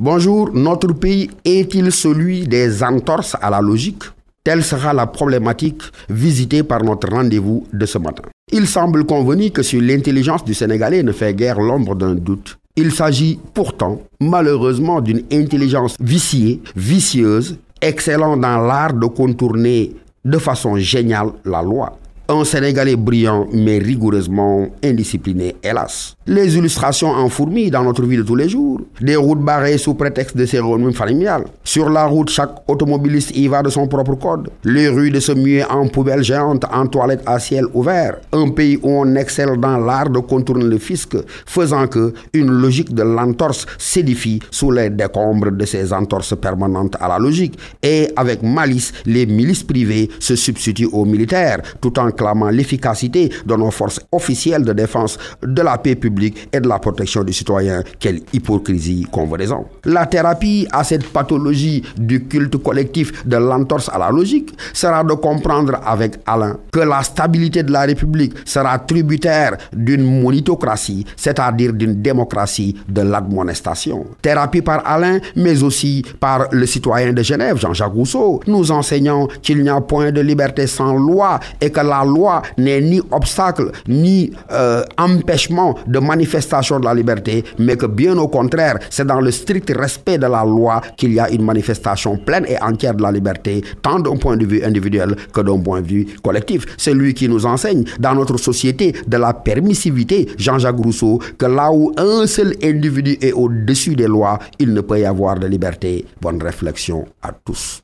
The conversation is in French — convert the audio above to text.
Bonjour, notre pays est-il celui des entorses à la logique? Telle sera la problématique visitée par notre rendez-vous de ce matin. Il semble convenu que sur l'intelligence du Sénégalais ne fait guère l'ombre d'un doute. Il s'agit pourtant, malheureusement, d'une intelligence viciée, vicieuse, excellant dans l'art de contourner de façon géniale la loi. Un Sénégalais brillant mais rigoureusement indiscipliné, hélas. Les illustrations en fourmis dans notre vie de tous les jours. Des routes barrées sous prétexte de cérémonie familiale. Sur la route, chaque automobiliste y va de son propre code. Les rues de se muer en poubelles géantes, en toilettes à ciel ouvert. Un pays où on excelle dans l'art de contourner le fisc, faisant que une logique de l'entorse s'édifie sous les décombres de ces entorses permanentes à la logique. Et avec malice, les milices privées se substituent aux militaires, tout en clamant l'efficacité de nos forces officielles de défense de la paix publique et de la protection des citoyens. Quelle hypocrisie convenaison. La thérapie à cette pathologie du culte collectif de l'entorse à la logique sera de comprendre avec Alain que la stabilité de la République sera tributaire d'une monitocratie, c'est-à-dire d'une démocratie de l'admonestation. Thérapie par Alain, mais aussi par le citoyen de Genève, Jean-Jacques Rousseau, nous enseignant qu'il n'y a point de liberté sans loi et que loi n'est ni obstacle ni euh, empêchement de manifestation de la liberté, mais que bien au contraire, c'est dans le strict respect de la loi qu'il y a une manifestation pleine et entière de la liberté, tant d'un point de vue individuel que d'un point de vue collectif. C'est lui qui nous enseigne dans notre société de la permissivité, Jean-Jacques Rousseau, que là où un seul individu est au-dessus des lois, il ne peut y avoir de liberté. Bonne réflexion à tous.